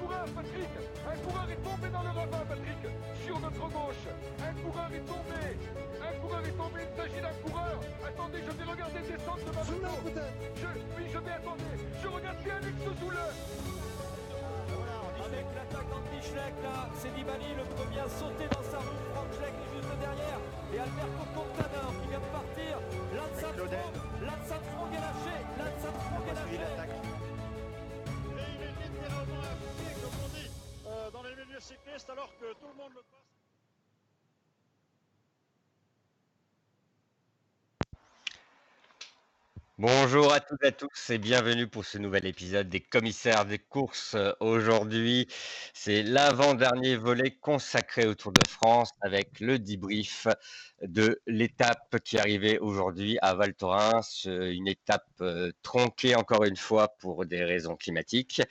coureur, Patrick. Un coureur est tombé dans le ravin, Patrick. Sur notre gauche Un coureur est tombé. Un coureur est tombé, il s'agit d'un coureur. Attendez, je vais regarder descendre de ma moto je, Oui, je vais attendre Je regarde bien Alex Zoule avec l'attaque d'Andy Schleck là, c'est Nibali le premier à sauter dans sa roue, Franck Schleck est juste derrière, et Alberto Contador qui vient de partir, Lance Armstrong, Lance Armstrong est lâché, Lance Armstrong est lâché. Bonjour à toutes et à tous et bienvenue pour ce nouvel épisode des commissaires des courses. Aujourd'hui, c'est l'avant-dernier volet consacré au Tour de France avec le debrief de l'étape qui arrivait aujourd'hui à Val Thorens, une étape euh, tronquée encore une fois pour des raisons climatiques.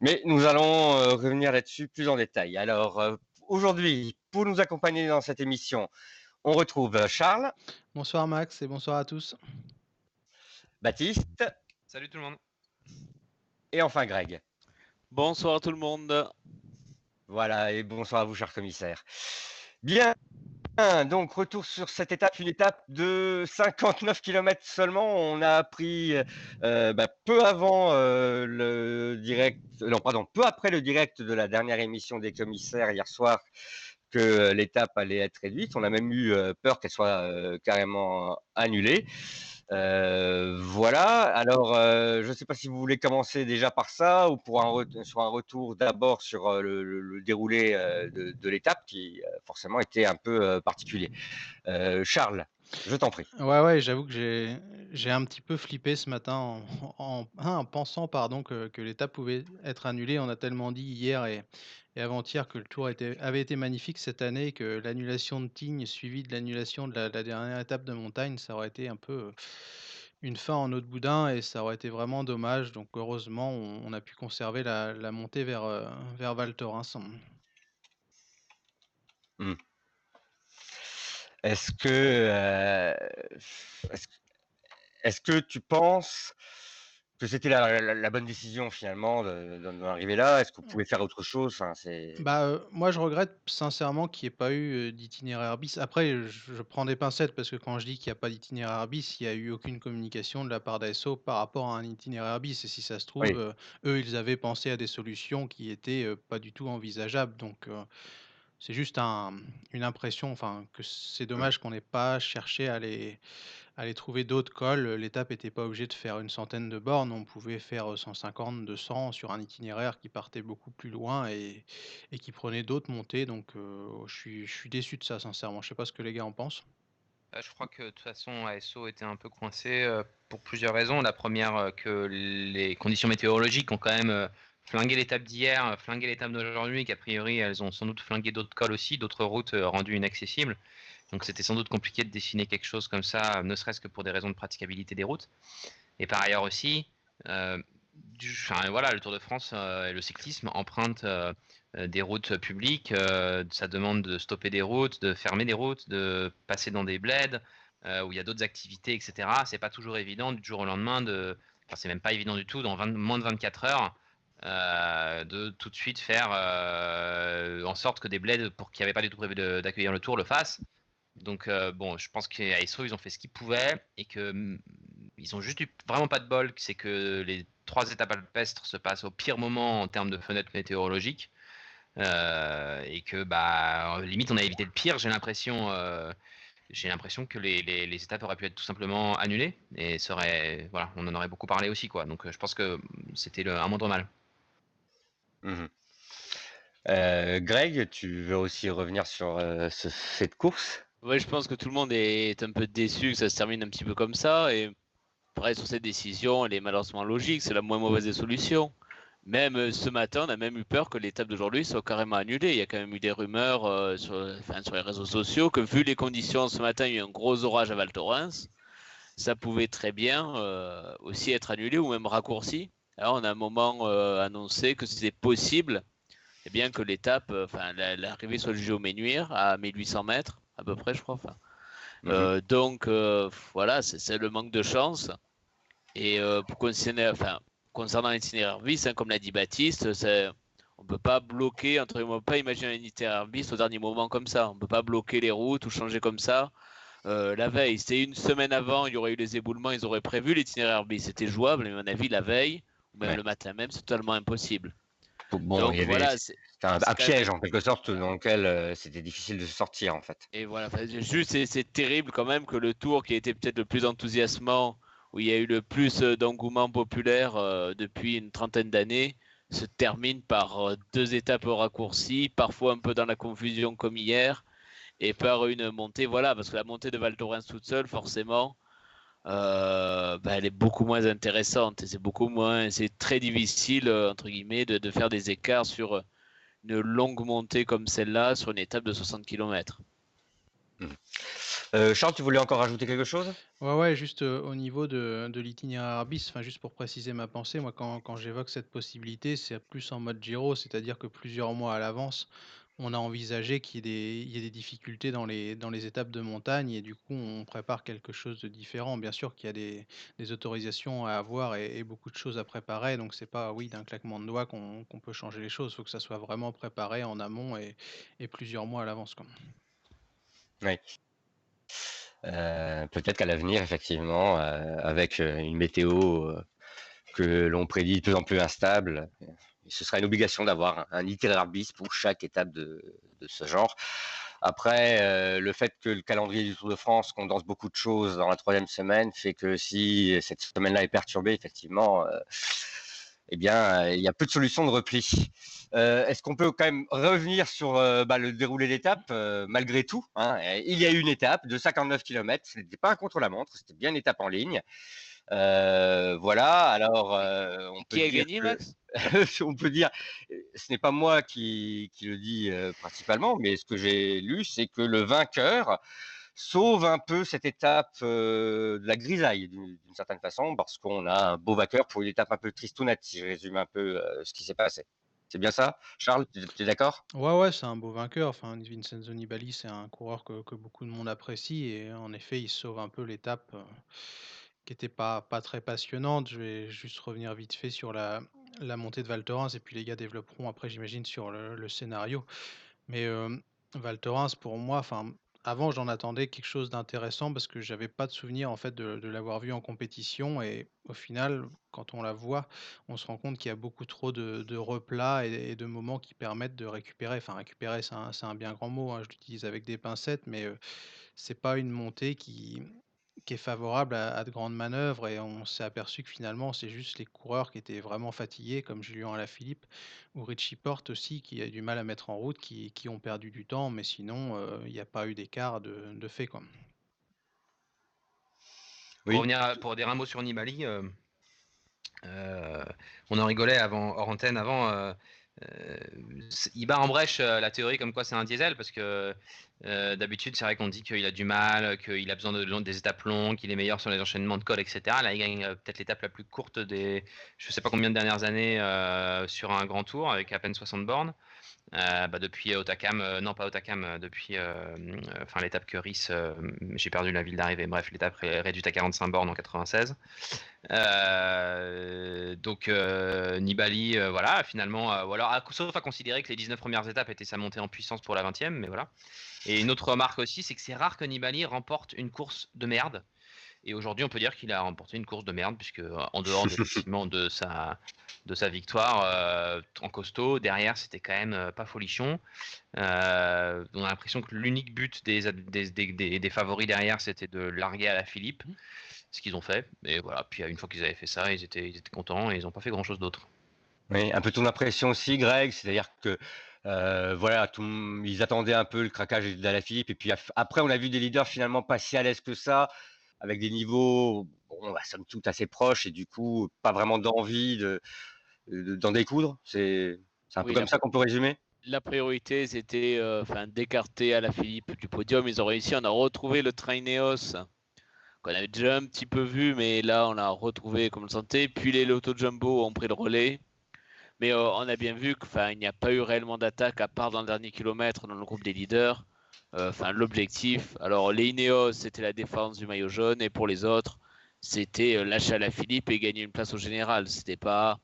Mais nous allons euh, revenir là-dessus plus en détail. Alors, euh, aujourd'hui, pour nous accompagner dans cette émission, on retrouve Charles. Bonsoir Max et bonsoir à tous. Baptiste. Salut tout le monde. Et enfin Greg. Bonsoir tout le monde. Voilà, et bonsoir à vous, cher commissaire. Bien, donc retour sur cette étape, une étape de 59 km seulement. On a appris euh, bah, peu avant euh, le direct, non pardon, peu après le direct de la dernière émission des commissaires hier soir que l'étape allait être réduite. On a même eu euh, peur qu'elle soit carrément annulée. Euh, voilà. Alors, euh, je ne sais pas si vous voulez commencer déjà par ça ou pour un sur un retour d'abord sur euh, le, déroulé de, l'étape qui forcément était un peu particulier. Charles, je t'en prie. Ouais, ouais, j'avoue que j'ai, un petit peu flippé ce matin en, en, pensant pardon, que, que l'étape pouvait être annulée. On a tellement dit hier et, et avant-hier que le tour avait été magnifique cette année, que l'annulation de Tignes suivie de l'annulation de la, dernière étape de montagne, ça aurait été un peu euh, une fin en eau de boudin et ça aurait été vraiment dommage. Donc heureusement, on, a pu conserver la, montée vers, euh, vers Val Thorens. Mmh. Est-ce que, euh, est-ce que tu penses que c'était la, bonne décision finalement d'en arriver là? Est-ce que vous pouvez faire autre chose? Enfin, Bah, moi, je regrette sincèrement qu'il n'y ait pas eu d'itinéraire bis. Après, je, prends des pincettes parce que quand je dis qu'il n'y a pas d'itinéraire bis, il n'y a eu aucune communication de la part d'ASO par rapport à un itinéraire bis. Et si ça se trouve, eux, ils avaient pensé à des solutions qui étaient pas du tout envisageables. Donc, c'est juste une impression, enfin, que c'est mmh. dommage qu'on n'ait pas cherché à les aller trouver d'autres cols. L'étape n'était pas obligée de faire une centaine de bornes, on pouvait faire 150, 200 sur un itinéraire qui partait beaucoup plus loin et, et qui prenait d'autres montées. Donc je, suis, je suis déçu de ça, sincèrement. Je sais pas ce que les gars en pensent. Bah, je crois que de toute façon, ASO était un peu coincé pour plusieurs raisons. La première, que les conditions météorologiques ont quand même flingué l'étape d'hier, flingué l'étape d'aujourd'hui, qu'a priori elles ont sans doute flingué d'autres cols aussi, d'autres routes rendues inaccessibles. Donc c'était sans doute compliqué de dessiner quelque chose comme ça, ne serait-ce que pour des raisons de praticabilité des routes. Et par ailleurs aussi, euh, voilà, le Tour de France euh, et le cyclisme empruntent euh, des routes publiques. ça demande de stopper des routes, de fermer des routes, de passer dans des bleds où il y a d'autres activités, etc. C'est pas toujours évident du jour au lendemain de, enfin c'est même pas évident du tout dans moins de 24 heures. De tout de suite faire en sorte que des bleds pour qui n'avaient pas du tout prévu d'accueillir le tour le fassent. Donc euh, bon, je pense qu'à ISO, ils ont fait ce qu'ils pouvaient et que mm, ils ont juste eu vraiment pas de bol, c'est que les trois étapes alpestres se passent au pire moment en termes de fenêtre météorologique euh, et que bah limite on a évité le pire. J'ai l'impression, euh, j'ai l'impression que les, les, étapes auraient pu être tout simplement annulées et serait, voilà, on en aurait beaucoup parlé aussi quoi. Donc je pense que c'était un moindre mal. Mmh Greg, tu veux aussi revenir sur cette course? Ouais, je pense que tout le monde est un peu déçu que ça se termine un petit peu comme ça. Et après, sur cette décision, elle est malheureusement logique. C'est la moins mauvaise des solutions. Même euh, ce matin, on a même eu peur que l'étape d'aujourd'hui soit carrément annulée. Il y a quand même eu des rumeurs euh, sur, les réseaux sociaux que, vu les conditions ce matin, il y a eu un gros orage à Val Thorens. Ça pouvait très bien euh, aussi être annulé ou même raccourci. Alors, on a un moment annoncé que c'était possible eh bien, que l'étape, enfin, l'arrivée soit jugée au Ménuire à 1800 mètres à peu près, je crois. Enfin, mhm. euh, donc, euh, voilà, c'est le manque de chance. Et euh, pour concerner, enfin, concernant l'itinéraire vis, hein, comme l'a dit Baptiste, On peut pas bloquer, entre, on peut pas imaginer un itinéraire bis au dernier moment comme ça. On peut pas bloquer les routes ou changer comme ça. Euh, la veille, c'était une semaine avant, il y aurait eu les éboulements, ils auraient prévu l'itinéraire bis. C'était jouable, mais à mon avis, la veille, même le matin même, c'est totalement impossible. Bon, il y avait, c'était un, piège en quelque sorte dans lequel euh, c'était difficile de sortir en fait. Et voilà, juste c'est terrible quand même que le tour qui a été peut-être le plus enthousiasmant, où il y a eu le plus euh, d'engouement populaire depuis une trentaine d'années, se termine par deux étapes raccourcies, parfois un peu dans la confusion comme hier, et par une montée, voilà, parce que la montée de Val Thorens toute seule, forcément, euh, bah, elle est beaucoup moins intéressante et c'est beaucoup moins, c'est très difficile euh, entre guillemets de, faire des écarts sur une longue montée comme celle-là sur une étape de 60 km. Mmh. Euh, Charles, tu voulais encore ajouter quelque chose? Ouais, ouais, juste au niveau de, de l'itinéraire bis, enfin juste pour préciser ma pensée, moi quand, quand j'évoque cette possibilité, c'est plus en mode Giro, c'est-à-dire que plusieurs mois à l'avance, on a envisagé qu'il y ait des, difficultés dans les, étapes de montagne et du coup on prépare quelque chose de différent. Bien sûr qu'il y a des, autorisations à avoir et, beaucoup de choses à préparer, donc c'est pas oui d'un claquement de doigts qu'on peut changer les choses. Il faut que ça soit vraiment préparé en amont et, plusieurs mois à l'avance. Oui. Euh, peut-être qu'à l'avenir, effectivement, euh, avec euh, une météo que l'on prédit de plus en plus instable, ce sera une obligation d'avoir un, itinéraire bis pour chaque étape de, ce genre. Après, euh, le fait que le calendrier du Tour de France condense beaucoup de choses dans la troisième semaine fait que si cette semaine-là est perturbée, effectivement, euh, eh bien, il y a peu de solutions de repli. Euh, est-ce qu'on peut quand même revenir sur bah, le déroulé d'étape malgré tout hein? Il y a eu une étape de 59 km, ce n'était pas un contre-la-montre, c'était bien une étape en ligne. Voilà, alors on peut Qui a gagné, Max? on peut dire, ce n'est pas moi qui, le dis principalement, mais ce que j'ai lu, c'est que le vainqueur sauve un peu cette étape de la grisaille d'une certaine façon, parce qu'on a un beau vainqueur pour une étape un peu tristounette, si je résume un peu ce qui s'est passé. C'est bien ça Charles, tu es, d'accord? Ouais, ouais, c'est un beau vainqueur. Enfin, Vincenzo Nibali, c'est un coureur que, que, beaucoup de monde apprécie et en effet, il sauve un peu l'étape qui n'était pas, pas très passionnante. Je vais juste revenir vite fait sur la, montée de Val et puis les gars développeront après, j'imagine, sur le, scénario. Mais euh, pour moi, avant, j'en attendais quelque chose d'intéressant parce que j'avais pas de souvenir en fait de, l'avoir vu en compétition et au final, quand on la voit, on se rend compte qu'il y a beaucoup trop de, replats et, de moments qui permettent de récupérer. Enfin, récupérer, c'est un, bien grand mot. Hein, je l'utilise avec des pincettes, mais euh, c'est pas une montée qui, qui est favorable à, de grandes manœuvres et on s'est aperçu que finalement c'est juste les coureurs qui étaient vraiment fatigués comme Julien Alaphilippe ou Richie Porte aussi qui a du mal à mettre en route qui, qui ont perdu du temps mais sinon euh, il n'y a pas eu d'écart de, de, fait quoi. Pour, revenir pour dire un mot sur Nibali, euh, euh, on en rigolait avant, hors antenne avant euh, il bat en brèche euh, la théorie comme quoi c'est un diesel parce que euh, d'habitude c'est vrai qu'on dit qu'il a du mal, qu'il a besoin de, des étapes longues, qu'il est meilleur sur les enchaînements de col, etc. Là il gagne peut-être l'étape la plus courte des je sais pas combien de dernières années sur un grand tour avec à peine 60 bornes. Euh, bah, depuis Otakam, euh, non pas Otakam, euh, depuis enfin l'étape Curis, j'ai perdu la ville d'arrivée. Bref, l'étape réduite à 45 bornes en 96. donc Nibali, voilà, finalement, alors, sauf à considérer que les 19 premières étapes étaient sa montée en puissance pour la 20e, mais voilà. Et une autre remarque aussi, c'est que c'est rare que Nibali remporte une course de merde. Et aujourd'hui, on peut dire qu'il a remporté une course de merde, puisque en dehors de sa, de sa victoire euh, en costaud, derrière, c'était quand même euh, pas folichon. Euh, on a l'impression que l'unique but des, des, favoris derrière, c'était de larguer à la Philippe, mmh. ce qu'ils ont fait. Et voilà, puis une fois qu'ils avaient fait ça, ils étaient, ils étaient contents et ils n'ont pas fait grand-chose d'autre. Oui, un peu ton impression aussi, Greg, c'est-à-dire que voilà, tout, ils attendaient un peu le craquage Philippe. Et puis après, on a vu des leaders finalement pas si à l'aise que ça avec des niveaux, bon, bah, somme toute assez proches et du coup, pas vraiment d'envie d'en découdre. C'est un peu comme ça qu'on peut résumer la priorité, c'était euh, enfin d'écarter à la Philippe du podium. Ils ont réussi. On a retrouvé le train Neos qu'on avait déjà un petit peu vu, mais là, on a retrouvé comme le sentait. Puis les Lotto Jumbo ont pris le relais. Mais euh, on a bien vu qu'il n'y a pas eu réellement d'attaque à part dans le dernier kilomètre dans le groupe des leaders. Euh, enfin, l'objectif. Alors, les Ineos, c'était la défense du maillot jaune, et pour les autres, c'était euh, lâcher à la Philippe et gagner une place au général. C'était pas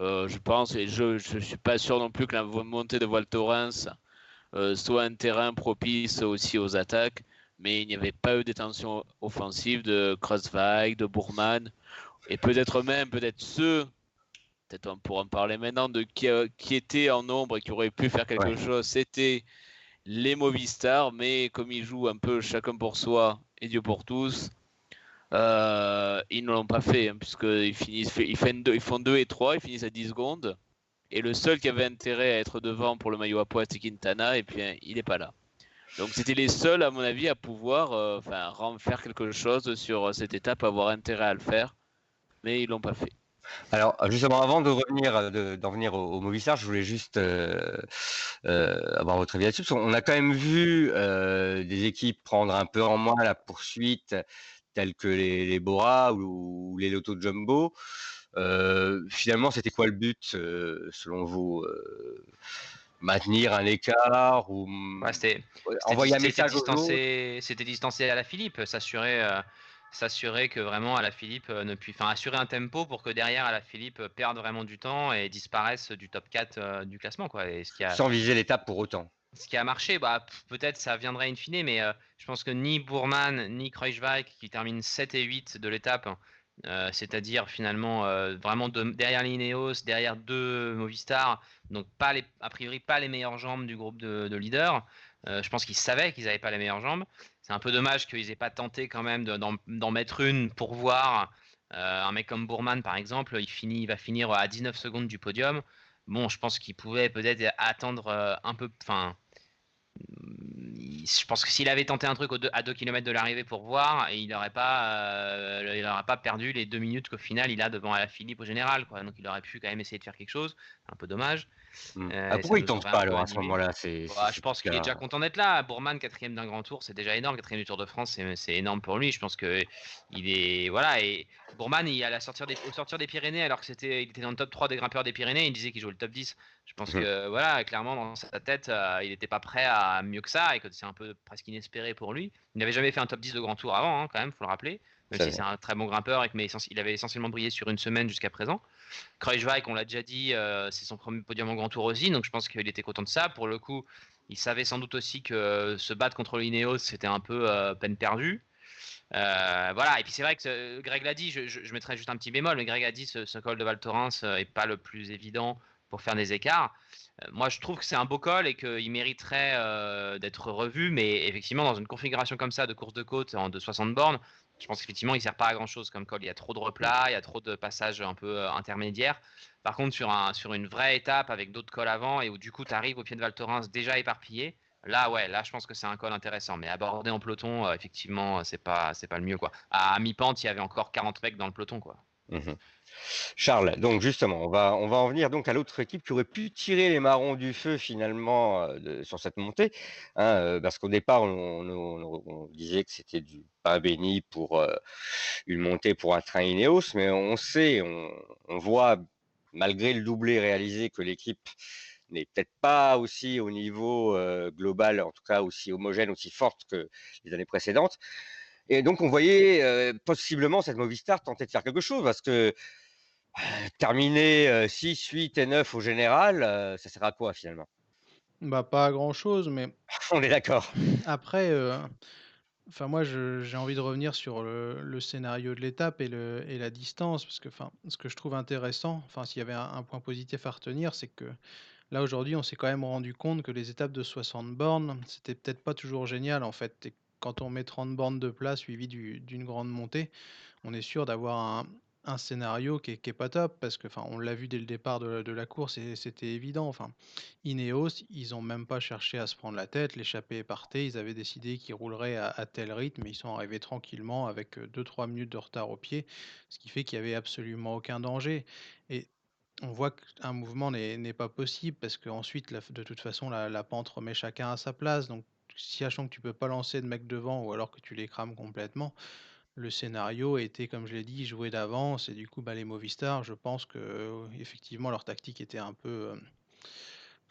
Euh, je pense, et je ne suis pas sûr non plus que la montée de Val Thorens soit un terrain propice aussi aux attaques, mais il n'y avait pas eu des tensions offensives de Kreuzweig, de Bourman, et peut-être même, peut-être ceux, peut-être on pourra en parler maintenant, de qui, qui étaient en nombre et qui auraient pu faire quelque chose, c'était les Movistar, mais comme ils jouent un peu chacun pour soi et Dieu pour tous, euh, ils ne l'ont pas fait, hein, puisqu'ils finissent, ils, font 2 et 3, ils finissent à 10 secondes. Et le seul qui avait intérêt à être devant pour le maillot à poids, c'est Quintana, et puis hein, il n'est pas là. Donc c'était les seuls, à mon avis, à pouvoir euh, faire quelque chose sur cette étape, avoir intérêt à le faire, mais ils l'ont pas fait. Alors, justement, avant de revenir, d'en venir au, Movistar, je voulais juste euh, avoir votre avis là-dessus. On a quand même vu des équipes prendre un peu en moins la poursuite tels que les, Bora ou, les Lotto Jumbo. Euh, finalement, c'était quoi le but, euh, selon vous euh, Maintenir un écart ou envoyer un message C'était distancé à la Philippe, s'assurer s'assurer que vraiment à la Philippe ne puisse, enfin assurer un tempo pour que derrière à la Philippe perde vraiment du temps et disparaisse du top 4 du classement quoi. Et ce qui a... Sans viser l'étape pour autant ce qui a marché, bah, peut-être ça viendrait in fine, mais euh, je pense que ni Bourman ni Kreuzweig, qui terminent 7 et 8 de l'étape, euh, c'est-à-dire finalement euh, vraiment derrière l'Ineos, derrière deux Movistar, donc pas les, a priori pas les meilleures jambes du groupe de, leaders. Je pense qu'ils savaient qu'ils n'avaient pas les meilleures jambes. C'est un peu dommage qu'ils aient pas tenté quand même d'en mettre une pour voir. un mec comme Bourman, par exemple, il, va finir à 19 secondes du podium. Bon, je pense qu'il pouvait peut-être attendre un peu, enfin, je pense que s'il avait tenté un truc à 2 km de l'arrivée pour voir, il n'aurait pas, euh, pas perdu les 2 minutes qu'au final il a devant la Philippe au général. Quoi. Donc il aurait pu quand même essayer de faire quelque chose. Un peu dommage. Hmm. Euh, ah, pourquoi il tente pas alors à ce moment-là? Bah, Je pense qu'il est déjà content d'être là. Bourman, quatrième d'un grand tour, c'est déjà énorme. Quatrième du Tour de France, c'est, énorme pour lui. Je pense que il est voilà et Bourman, il, à la sortir des, au sortir des Pyrénées, alors que c'était, il était dans le top 3 des grimpeurs des Pyrénées, il disait qu'il jouait le top 10. Je pense mmh. que voilà, clairement dans sa tête, euh, il n'était pas prêt à mieux que ça et que c'est un peu presque inespéré pour lui. Il n'avait jamais fait un top 10 de grand tour avant, hein, quand même, faut le rappeler. Même si c'est un très bon grimpeur et que, mais il avait essentiellement brillé sur une semaine jusqu'à présent. Kreuzweig, on l'a déjà dit, euh, c'est son premier podium en grand tour aussi, donc je pense qu'il était content de ça. Pour le coup, il savait sans doute aussi que se battre contre l'Ineos, c'était un peu euh, peine perdue. voilà, et puis c'est vrai que Greg l'a dit, je, je, mettrai juste un petit bémol, mais Greg a dit ce, ce col de Val Thorens n'est pas le plus évident pour faire des écarts. Euh, moi, je trouve que c'est un beau col et qu'il mériterait euh, d'être revu, mais effectivement, dans une configuration comme ça de course de côte en de 60 bornes, je pense qu'effectivement, il sert pas à grand chose comme col. Il y a trop de replats, il y a trop de passages un peu euh, intermédiaires. Par contre, sur, un, sur une vraie étape avec d'autres cols avant et où du coup, tu arrives au pied de Val Thorens déjà éparpillé, Là, ouais, là, je pense que c'est un col intéressant. Mais aborder en peloton, effectivement, c'est pas, c'est pas le mieux, quoi. À mi-pente, il y avait encore 40 mecs dans le peloton, quoi. Mmh Charles, donc justement, on va, on va en venir donc à l'autre équipe qui aurait pu tirer les marrons du feu finalement euh, sur cette montée, hein, euh, parce qu'au départ on, disait que c'était du pain béni pour euh, une montée pour un train Ineos, mais on sait, on, voit malgré le doublé réalisé que l'équipe n'est peut-être pas aussi au niveau global, en tout cas aussi homogène, aussi forte que les années précédentes. Et donc, on voyait possiblement cette Movistar tenter de faire quelque chose parce que terminer 6, 8 et 9 au général, ça sert à quoi finalement? Bah, pas à grand chose, mais. on est d'accord. Après, enfin, moi, j'ai envie de revenir sur le, scénario de l'étape et, et la distance parce que, enfin, ce que je trouve intéressant, enfin, s'il y avait un, point positif à retenir, c'est que. Là aujourd'hui, on s'est quand même rendu compte que les étapes de 60 bornes, c'était peut-être pas toujours génial en fait quand on met 30 bornes de plat suivi d'une grande montée, on est sûr d'avoir un, scénario qui est, pas top parce que on l'a vu dès le départ de, la course et c'était évident. Enfin, Ineos, ils n'ont même pas cherché à se prendre la tête, l'échappée partie, ils avaient décidé qu'ils rouleraient à, tel rythme, ils sont arrivés tranquillement avec 2-3 minutes de retard au pied, ce qui fait qu'il n'y avait absolument aucun danger. Et on voit qu'un mouvement n'est pas possible parce qu'ensuite, de toute façon, la, la, pente remet chacun à sa place. Donc sachant que tu peux pas lancer de mec devant ou alors que tu les crames complètement, le scénario était, comme je l'ai dit, joué d'avance et du coup, bah, les Movistar, je pense que effectivement leur tactique était un peu,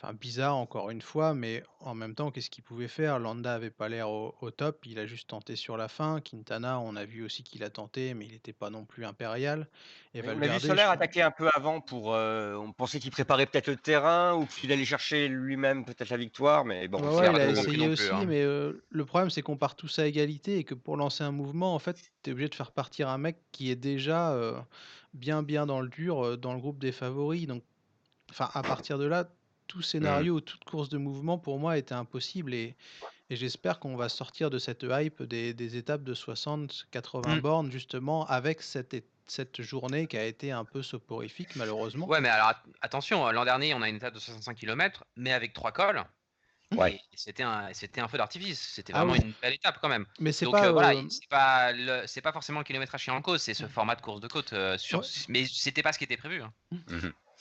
Enfin, bizarre encore une fois, mais en même temps, qu'est-ce qu'il pouvait faire? Landa avait pas l'air au, au top, il a juste tenté sur la fin. Quintana, on a vu aussi qu'il a tenté, mais il n'était pas non plus impérial. Et On a vu Solaire je- attaquer un peu avant pour. euh, on pensait qu'il préparait peut-être le terrain ou qu'il allait chercher lui-même peut-être la victoire, mais bon. Ouais, il a essayé plus, aussi, hein. mais euh, le problème c'est qu'on part tous à égalité et que pour lancer un mouvement, en fait, tu es obligé de faire partir un mec qui est déjà euh, bien bien dans le dur, dans le groupe des favoris. Donc, enfin, à partir de là, tout scénario, toute course de mouvement pour moi était impossible et, et j'espère qu'on va sortir de cette hype des, des étapes de 60, 80 Mm. bornes justement avec cette, cette journée qui a été un peu soporifique malheureusement. Ouais, mais alors at- attention, l'an dernier, on a une étape de 65 km, mais avec trois cols. Ouais. Et C'était un, c'était un feu d'artifice. C'était Ah vraiment oui. une belle étape quand même. Mais c'est Donc pas euh, voilà, euh, c'est pas pas forcément le kilométrage qui est en cause, c'est ce format de course de côte. euh, sur, Ouais. Mais c'était pas ce qui était prévu. hein.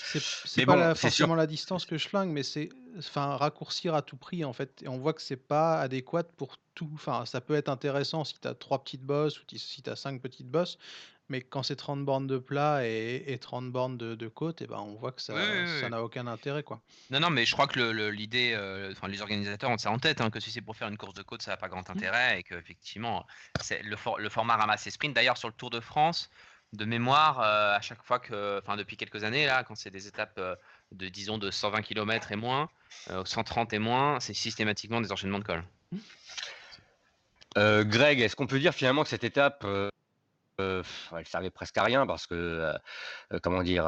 C'est pas bon, la- c'est sûr. forcément la distance que je flingue, mais c'est enfin raccourcir à tout prix en fait. Et on voit que c'est pas adéquat pour tout. Enfin, ça peut être intéressant si tu as trois petites bosses ou si tu as cinq petites bosses, mais quand c'est 30 bornes de plat et, et 30 bornes de, de côte, et ben on voit que ça Oui, oui, oui, ça oui. n'a aucun intérêt quoi. Non, non, mais je crois que le- le- l'idée, euh, enfin les organisateurs ont ça en tête, hein, que si c'est pour faire une course de côte, ça n'a pas grand intérêt et qu'effectivement, le, for- le format ramasse et sprint. D'ailleurs, sur le Tour de France, de mémoire, euh, à chaque fois que, enfin depuis quelques années là, quand c'est des étapes euh, de disons de 120 km et moins, euh, 130 et moins, c'est systématiquement des enchaînements de cols. Euh, Greg, est-ce qu'on peut dire finalement que cette étape, elle servait presque à rien parce que, comment dire,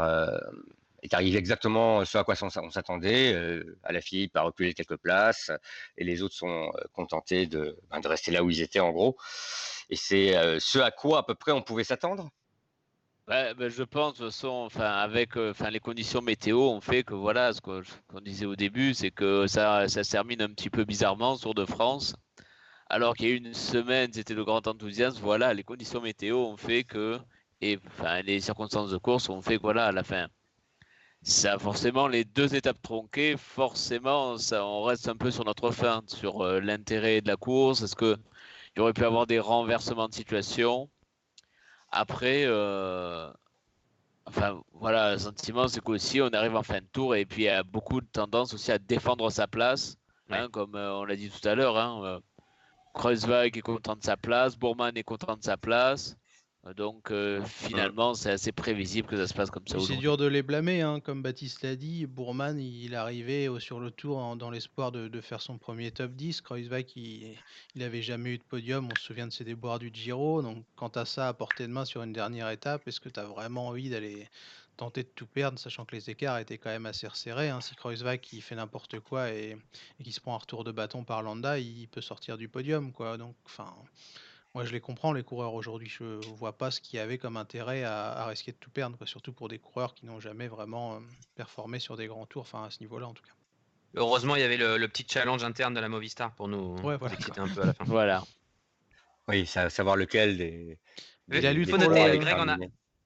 est arrivé exactement ce à quoi on s'attendait. À la Philippe a reculé quelques places et les autres sont contentés de, ben, de rester là où ils étaient en gros. Et c'est ce à quoi à peu près on pouvait s'attendre? Ouais, ben, je pense, de façon, enfin, avec euh, les conditions météo, on fait que voilà, ce qu'on disait au début, c'est que ça, ça se termine un petit peu bizarrement sur de France. Alors qu'il y a une semaine, c'était le grand enthousiasme. Voilà, les conditions météo ont fait que, et enfin, les circonstances de course ont fait que voilà, à la fin, ça forcément les deux étapes tronquées, forcément, ça, on reste un peu sur notre fin, sur euh, l'intérêt de la course. Est-ce que il y aurait pu avoir des renversements de situation? Après, euh, enfin voilà, le sentiment c'est qu'aussi on arrive en fin de tour et puis il y a beaucoup de tendance aussi à défendre sa place, hein, comme euh, on l'a dit tout à l'heure. Hein, euh, Kreuzweig est content de sa place, Bourman est content de sa place. Donc euh, finalement, c'est assez prévisible que ça se passe comme ça C'est dur de les blâmer, hein, comme Baptiste l'a dit. Bourman, il au- sur le tour en- dans l'espoir de, de faire son premier top 10. Kreuzweig, il n'avait jamais eu de podium. On se souvient de ses déboires du Giro. Donc, quant à ça, à portée de main sur une dernière étape, est-ce que tu as vraiment envie d'aller tenter de tout perdre, sachant que les écarts étaient quand même assez resserrés hein? Si Kreuzweig qui fait n'importe quoi et, et qui se prend un retour de bâton par Landa, il peut sortir du podium. quoi. Donc, enfin. Moi, je les comprends, les coureurs aujourd'hui. Je vois pas ce qu'il y avait comme intérêt à, à risquer de tout perdre, quoi. surtout pour des coureurs qui n'ont jamais vraiment euh, performé sur des grands tours, enfin à ce niveau-là en tout cas. Heureusement, il y avait le, le petit challenge interne de la Movistar pour nous Ouais, voilà, exciter un peu à la fin. Voilà. Oui, sa- savoir lequel des. Il a lu noter, Greg en a-.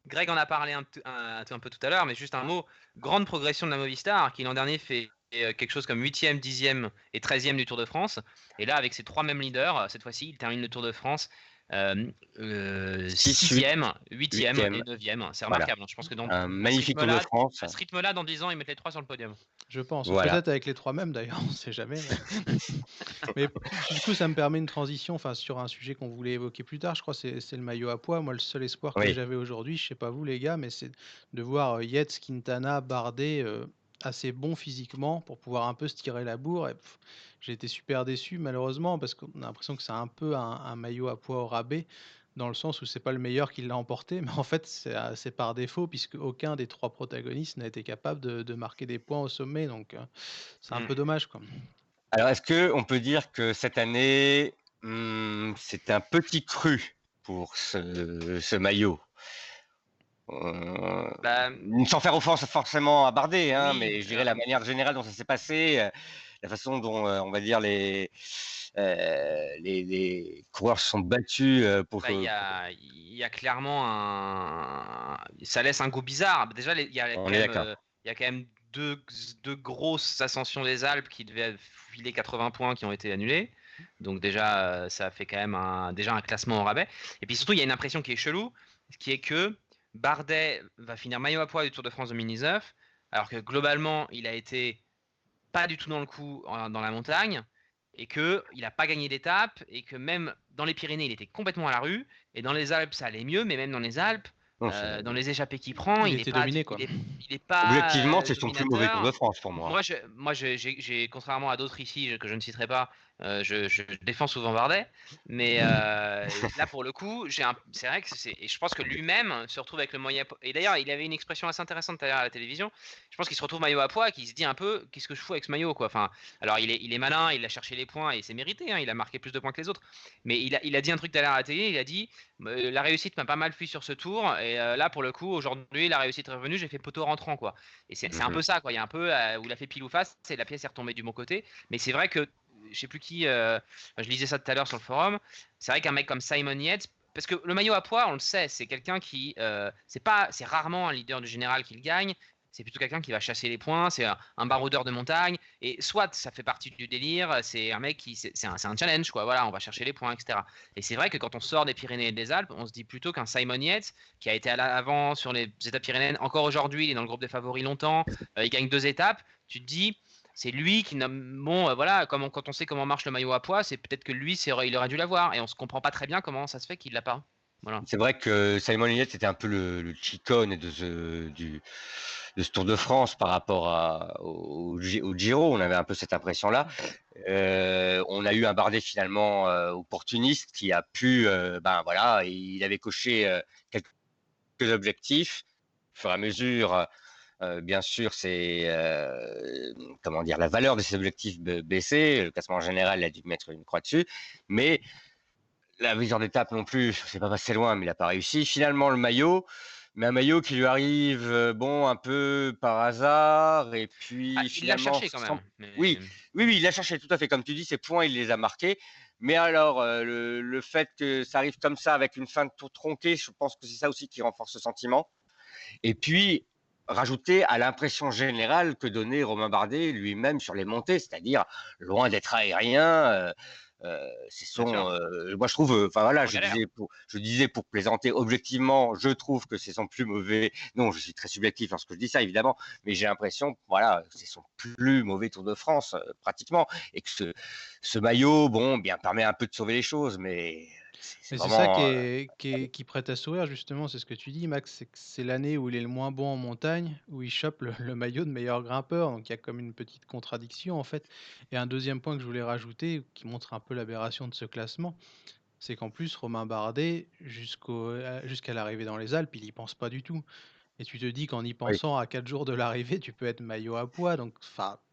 Greg en a parlé un, t- un- un peu tout à l'heure, mais juste un mot. Grande progression de la Movistar, qui l'an dernier fait quelque chose comme 8e, 10e et 13e du Tour de France. Et là, avec ces trois mêmes leaders, euh, cette fois-ci, il termine le Tour de France euh, euh, Six, 6e, 8e huitième. et 9e. C'est remarquable. hein. Je pense que dans Un magnifique Tour de France. à ce rythme-là, dans 10 ans, ils mettent les trois sur le podium. Je pense. Voilà. Peut-être avec les trois mêmes d'ailleurs, on sait jamais. Mais... mais du coup, ça me permet une transition enfin, sur un sujet qu'on voulait évoquer plus tard. Je crois que c'est c'est le maillot à poids. Moi, le seul espoir que j'avais aujourd'hui, je sais pas vous les gars, mais c'est de voir euh, Yates, Quintana, Bardet euh, assez bons physiquement pour pouvoir un peu se tirer la bourre. Et, J'ai été super déçu malheureusement parce qu'on a l'impression que c'est un peu un, un maillot à poids au rabais dans le sens où c'est pas le meilleur qui l'a emporté, mais en fait c'est euh, c'est par défaut puisque aucun des trois protagonistes n'a été capable de, de marquer des points au sommet, donc euh, c'est un Mm. peu dommage quoi. Alors, est-ce que on peut dire que cette année, hmm, c'est un petit cru pour ce, ce maillot? Euh, Bah, Sans faire offense forcément à Bardet, hein, Oui, mais je dirais la manière générale dont ça s'est passé, euh, la façon dont, euh, on va dire, les, les, les coureurs se sont battus pour bah, il y, a, il y a clairement un. Ça laisse un goût bizarre. Déjà, les- il y a quand même, d'accord. il y a quand même deux, deux grosses ascensions des Alpes qui devaient filer 80 points qui ont été annulées. Donc déjà, ça fait quand même un, déjà un classement au rabais. Et puis surtout, il y a une impression qui est chelou, qui est que Bardet va finir maillot à poids du Tour de France 2019, alors que globalement, il a été pas du tout dans le coup dans la montagne et que il n'a pas gagné d'étape et que même dans les Pyrénées, il était complètement à la rue et dans les Alpes, ça allait mieux, mais même dans les Alpes, euh, dans les échappées qu'il prend, il, est pas, dominé, quoi. Il est, pas Objectivement, c'est son plus mauvais Tour de France pour moi. Moi, moi j'ai, contrairement à d'autres ici que je ne citerai pas, euh, je, défends souvent Bardet, mais euh, là pour le coup, c'est vrai que c'est, et je pense que lui-même se retrouve avec le moyen. Et d'ailleurs, il avait une expression assez intéressante à la télévision. Je pense qu'il se retrouve maillot à poids, qu'il se dit un peu, qu'est-ce que je fous avec ce maillot, quoi. Enfin, alors il est, il est malin, il a cherché les points et c'est mérité. Hein, il a marqué plus de points que les autres. Mais il a, il a dit un truc tout à l'heure à la télé. Il a dit, la réussite m'a pas mal fui sur ce tour et euh, là pour le coup aujourd'hui la réussite est revenue j'ai fait poteau rentrant quoi et c'est un mmh peu ça quoi il y a un peu euh, où il a fait pile ou face et la pièce est retombée du bon côté mais c'est vrai que je sais plus qui euh, je lisais ça tout à l'heure sur le forum. C'est vrai qu'un mec comme Simon Yates parce que le maillot à poids on le sait c'est quelqu'un qui c'est pas c'est rarement un leader du général qui le gagne. C'est plutôt quelqu'un qui va chasser les points, c'est un, baroudeur de montagne, et soit ça fait partie du délire, c'est un mec qui, c'est un, un, challenge, quoi, voilà, on va chercher les points, etc. Et c'est vrai que quand on sort des Pyrénées et des Alpes, on se dit plutôt qu'un Simon Yates, qui a été à l'avant sur les étapes pyrénéennes, encore aujourd'hui, il est dans le groupe des favoris longtemps, euh, il gagne deux étapes, tu te dis, c'est lui qui bon euh, voilà comme quand on sait comment marche le maillot à poids c'est peut-être que lui il aurait dû l'avoir et on se comprend pas très bien comment ça se fait qu'il l'a pas voilà. c'est vrai que Simon Yates était un peu le, le chicone de ce, du Tour de France par rapport au, Giro. On avait un peu cette impression-là. Euh, on a eu un Bardet finalement euh, opportuniste qui a pu, ben voilà, il avait coché quelques objectifs. Au fur et à mesure, bien sûr, c'est comment dire, la valeur de ces objectifs baissait. Le classement général a dû mettre une croix dessus, mais la vision d'étape non plus, c'est pas passé loin, mais il n'a pas réussi. Finalement, le maillot mais un maillot qui lui arrive, bon, un peu par hasard, et puis ah, finalement. Il l'a cherché quand même. Oui, oui, oui, il l'a cherché tout à fait, comme tu dis, ses points, il les a marqués. Mais alors, le, le, fait que ça arrive comme ça, avec une fin de tour tronquée, je pense que c'est ça aussi qui renforce ce sentiment. Et puis, rajouter à l'impression générale que donnait Romain Bardet lui-même sur les montées, c'est-à-dire loin d'être aérien. Euh, c'est son, euh, moi je trouve, euh, enfin voilà, je disais, pour, je disais pour plaisanter objectivement, je trouve que c'est son plus mauvais. Non, je suis très subjectif lorsque je dis ça évidemment, mais j'ai l'impression, voilà, c'est son plus mauvais Tour de France pratiquement, et que ce, ce maillot, bon, bien permet un peu de sauver les choses, mais c'est ça qui, qui, prête à sourire, justement, c'est ce que tu dis, Max, c'est que c'est l'année où il est le moins bon en montagne, où il chope le, maillot de meilleur grimpeur, donc il y a comme une petite contradiction en fait. Et un deuxième point que je voulais rajouter, qui montre un peu l'aberration de ce classement, c'est qu'en plus, Romain Bardet, jusqu'à l'arrivée dans les Alpes, il n'y pense pas du tout. Et tu te dis qu'en y pensant à 4 jours de l'arrivée, tu peux être maillot à poids, donc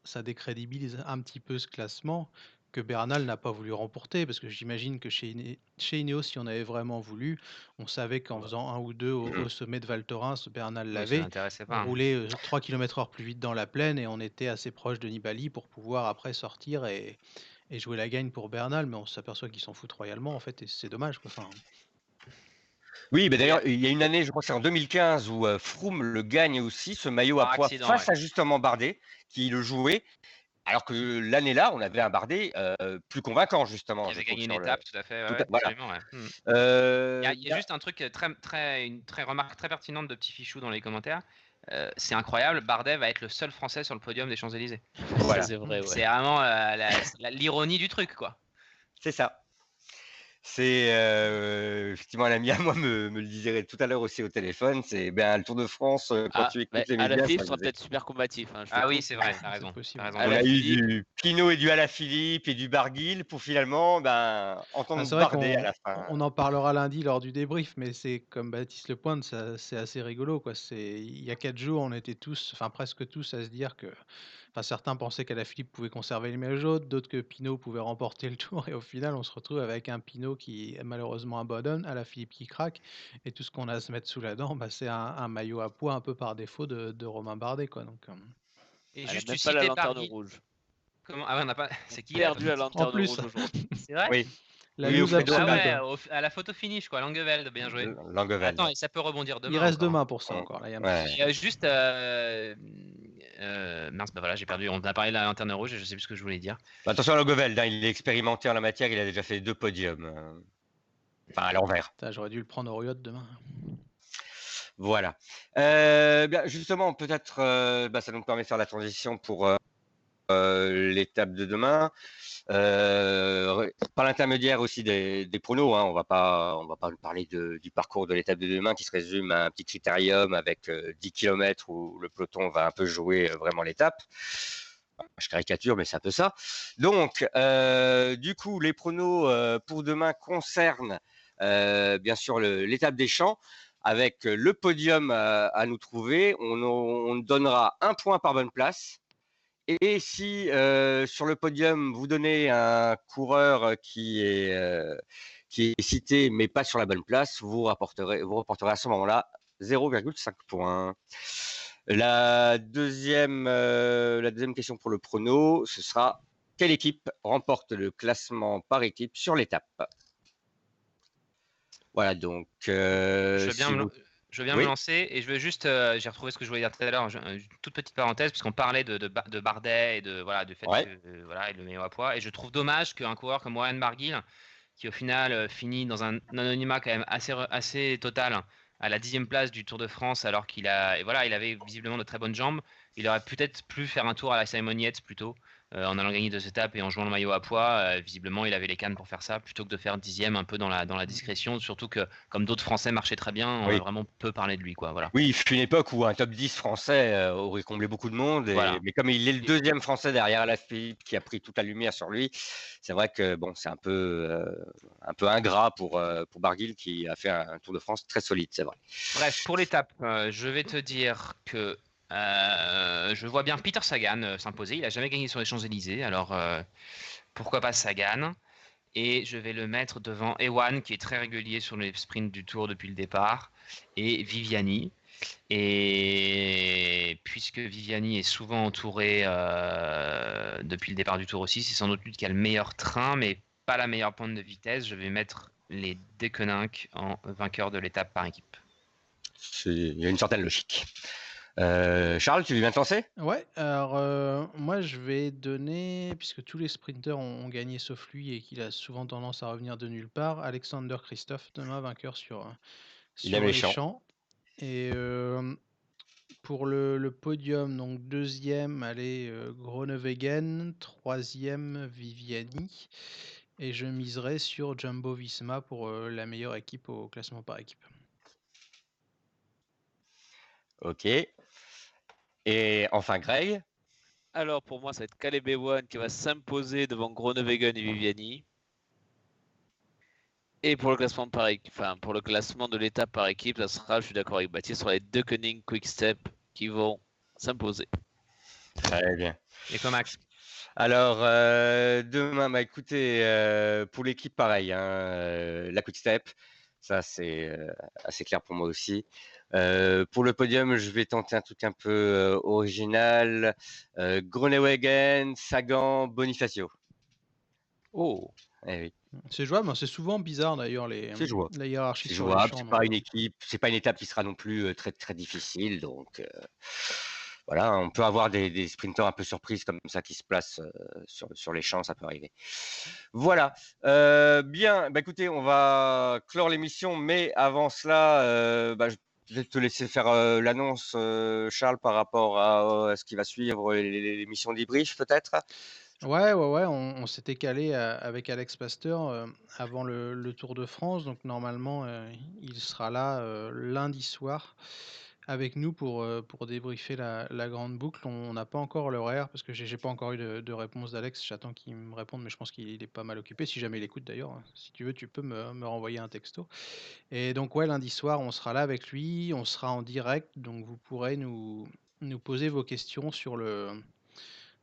ça décrédibilise un petit peu ce classement que Bernal n'a pas voulu remporter, parce que j'imagine que chez, chez Ineos, si on avait vraiment voulu, on savait qu'en faisant un ou deux au, mmh. sommet de Val Thorens, Bernal l'avait. hein. roulait 3 km h plus vite dans la plaine et on était assez proche de Nibali pour pouvoir après sortir et, et jouer la gagne pour Bernal, mais on s'aperçoit qu'ils s'en foutent royalement en fait, et c'est dommage. Quoi. Enfin, oui, mais d'ailleurs, il y a une année, je crois que c'est en 2015, où Froome le gagne aussi, ce maillot à poids face à justement Bardet, qui le jouait. Alors que l'année-là, on avait un Bardet euh, plus convaincant, justement. Il avait gagné une étape, tout à fait. Mmh. Euh, il y a, juste un truc très, très, une très remarque très pertinente de Petit Fichou dans les commentaires. Euh, c'est incroyable, Bardet va être le seul Français sur le podium des Champs-Élysées. Voilà. c'est vrai. C'est vraiment l'ironie du truc, quoi. C'est ça. C'est euh, effectivement un ami à moi me, me le disait tout à l'heure aussi au téléphone. C'est ben le Tour de France euh, quand ah, tu écoutes les médias. Alaphilippe sera peut-être super combatif. Hein, ah oui, c'est vrai, t'as raison. On a eu du Pinot et du Alaphilippe et du Barguil pour finalement ben entendre ah, Bardet à la fin. On en parlera lundi lors du débrief, mais c'est comme Baptiste Le Pointe, c'est assez rigolo quoi. C'est il y a quatre jours, on était tous, enfin presque tous, à se dire que certains pensaient qu'Alaphilippe pouvait conserver les maillots jaunes, d'autres que Pinot pouvait remporter le tour. Et au final, on se retrouve avec un Pinot qui malheureusement abandonne, Alaphilippe qui craque. Et tout ce qu'on a à se mettre sous la dent, bah, c'est un, maillot à poids un peu par défaut de, Romain Bardet. Quoi. Donc, euh. Et juste, tu pas la lanterne rouge. Comment? Ah on n'a pas. C'est qui perdu la lanterne rouge aujourd'hui. C'est vrai? Oui. La oui, ah ouais, à la photo finish, quoi. Langeveld, bien joué. Langeveld. Attends, ça peut rebondir demain. Il reste demain pour ça encore. il y a juste. Euh, euh, mince, bah voilà, j'ai perdu. On a parlé de la lanterne rouge et je sais plus ce que je voulais dire. Bah, attention à Langeveld, hein, il est expérimenté en la matière, il a déjà fait deux podiums. Euh, enfin, à l'envers. J'aurais dû le prendre au Riot demain. Voilà. Euh, bien, justement, peut-être, bah, ça nous permet de faire la transition pour l'étape de demain. par l'intermédiaire aussi des, pronos, hein, on va pas, on va pas parler du parcours de l'étape de demain qui se résume à un petit critérium avec 10 km où le peloton va un peu jouer vraiment l'étape. Je caricature, mais c'est un peu ça. Donc, du coup, les pronos pour demain concernent bien sûr l'étape des champs avec le podium à, nous trouver. On, donnera un point par bonne place. Et si sur le podium, vous donnez un coureur qui est, qui est cité mais pas sur la bonne place, vous rapporterez, vous rapporterez à ce moment-là 0,5 points. La deuxième, la deuxième question pour le prono, ce sera quelle équipe remporte le classement par équipe sur l'étape? Voilà, donc. Euh, je veux bien, me, lancer et je veux juste. Euh, j'ai retrouvé ce que je voulais dire tout à l'heure. Une toute petite parenthèse, puisqu'on parlait de, de, Bardet et de voilà, du fait que, voilà, le meilleur à poids. Et je trouve dommage qu'un coureur comme Warren Barguil, qui au final euh, finit dans un anonymat quand même assez, assez total à la dixième place du Tour de France, alors qu'il a, et voilà, il avait visiblement de très bonnes jambes. Il aurait peut-être pu faire un tour à la Simon Yates plutôt. Euh, en allant gagner deux étapes et en jouant le maillot à poids. Euh, visiblement, il avait les cannes pour faire ça plutôt que de faire dixième un peu dans la, dans la discrétion. Surtout que, comme d'autres Français marchaient très bien, on a vraiment peu parlé de lui. Quoi, voilà. Oui, il fut une époque où un top 10 français euh, aurait comblé beaucoup de monde. Mais comme il est le deuxième français derrière Philippe qui a pris toute la lumière sur lui, c'est vrai que bon, c'est un peu, un peu ingrat pour, pour Barguil qui a fait un, Tour de France très solide, c'est vrai. Bref, pour l'étape, je vais te dire que euh, je vois bien Peter Sagan euh, s'imposer. Il n'a jamais gagné sur les Champs-Élysées, alors euh, pourquoi pas Sagan? Et je vais le mettre devant Ewan, qui est très régulier sur les sprints du Tour depuis le départ, et Viviani. Et puisque Viviani est souvent entouré depuis le départ du Tour aussi, c'est sans doute lui qui a le meilleur train, mais pas la meilleure pointe de vitesse. Je vais mettre les Deconinck en vainqueur de l'étape par équipe. Il y a une certaine logique. Euh, Charles, tu bien te lancer? Ouais, alors euh, moi je vais donner, puisque tous les sprinteurs ont, gagné sauf lui et qu'il a souvent tendance à revenir de nulle part, Alexander Christophe, demain vainqueur sur, sur les, champs. Et euh, pour le, podium, donc deuxième, allez, Groenewegen, troisième, Viviani. Et je miserai sur Jumbo Visma pour la meilleure équipe au classement par équipe. Ok. Et enfin, Greg Alors, pour moi, ça va être Caleb Ewan qui va s'imposer devant Groenewegen et Viviani. Et pour le classement par enfin, pour le classement de l'étape par équipe, ça sera, je suis d'accord avec Baptiste, sur les deux Quick Quickstep qui vont s'imposer. Très bien. Et comme Max? Alors, euh, demain, bah, écoutez, euh, pour l'équipe, pareil, hein, euh, la Quick Step, ça c'est assez clair pour moi aussi. Euh, pour le podium, je vais tenter un truc un peu euh, original. Euh, Sagan, Bonifacio. Oh. Eh oui. C'est jouable, hein. c'est souvent bizarre d'ailleurs les, la hiérarchie. C'est jouable, c'est pas une équipe, c'est pas une étape qui sera non plus très très difficile, donc voilà, on peut avoir des, sprinteurs un peu surprises comme ça qui se placent sur, sur, les champs, ça peut arriver. Voilà, bien, bah écoutez, on va clore l'émission, mais avant cela, bah, je vais te laisser faire l'annonce, Charles, par rapport à, ce qui va suivre, l'émission débrief peut-être? Ouais, ouais, ouais, on, s'était calé avec Alex Pasteur avant le, Tour de France, donc normalement il sera là lundi soir avec nous pour, euh, pour débriefer la, grande boucle. On n'a pas encore l'horaire parce que j'ai pas encore eu de, réponse d'Alex. J'attends qu'il me réponde, mais je pense qu'il est pas mal occupé. Si jamais il écoute d'ailleurs, hein. si tu veux, tu peux me, renvoyer un texto. Et donc, ouais, lundi soir, on sera là avec lui. On sera en direct, donc vous pourrez nous, poser vos questions sur le,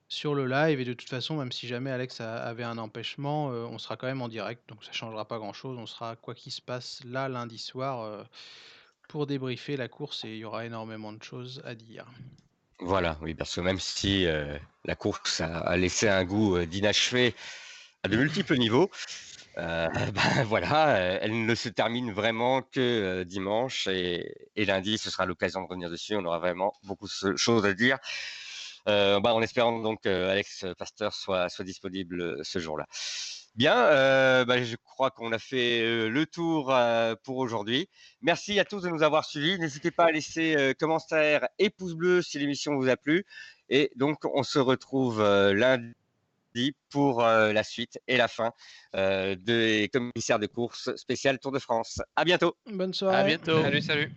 sur le live. Et de toute façon, même si jamais Alex avait un empêchement, euh, on sera quand même en direct. Donc, ça changera pas grand chose. On sera, quoi qu'il se passe, là lundi soir. Euh, pour débriefer la course et il y aura énormément de choses à dire. Voilà, oui, parce que même si euh, la course a, laissé un goût euh, d'inachevé à de multiples niveaux, euh, ben voilà, elle ne se termine vraiment que dimanche et, lundi, ce sera l'occasion de revenir dessus. On aura vraiment beaucoup de choses à dire. Ben, en espérant donc qu'Alex Pasteur soit, soit disponible ce jour-là. Bien, euh, bah, je crois qu'on a fait euh, le tour euh, pour aujourd'hui. Merci à tous de nous avoir suivis. N'hésitez pas à laisser commentaires et pouces bleus si l'émission vous a plu. Et donc, on se retrouve lundi pour la suite et la fin des commissaires de course spécial Tour de France. À bientôt. Bonne soirée. À bientôt. Salut, salut.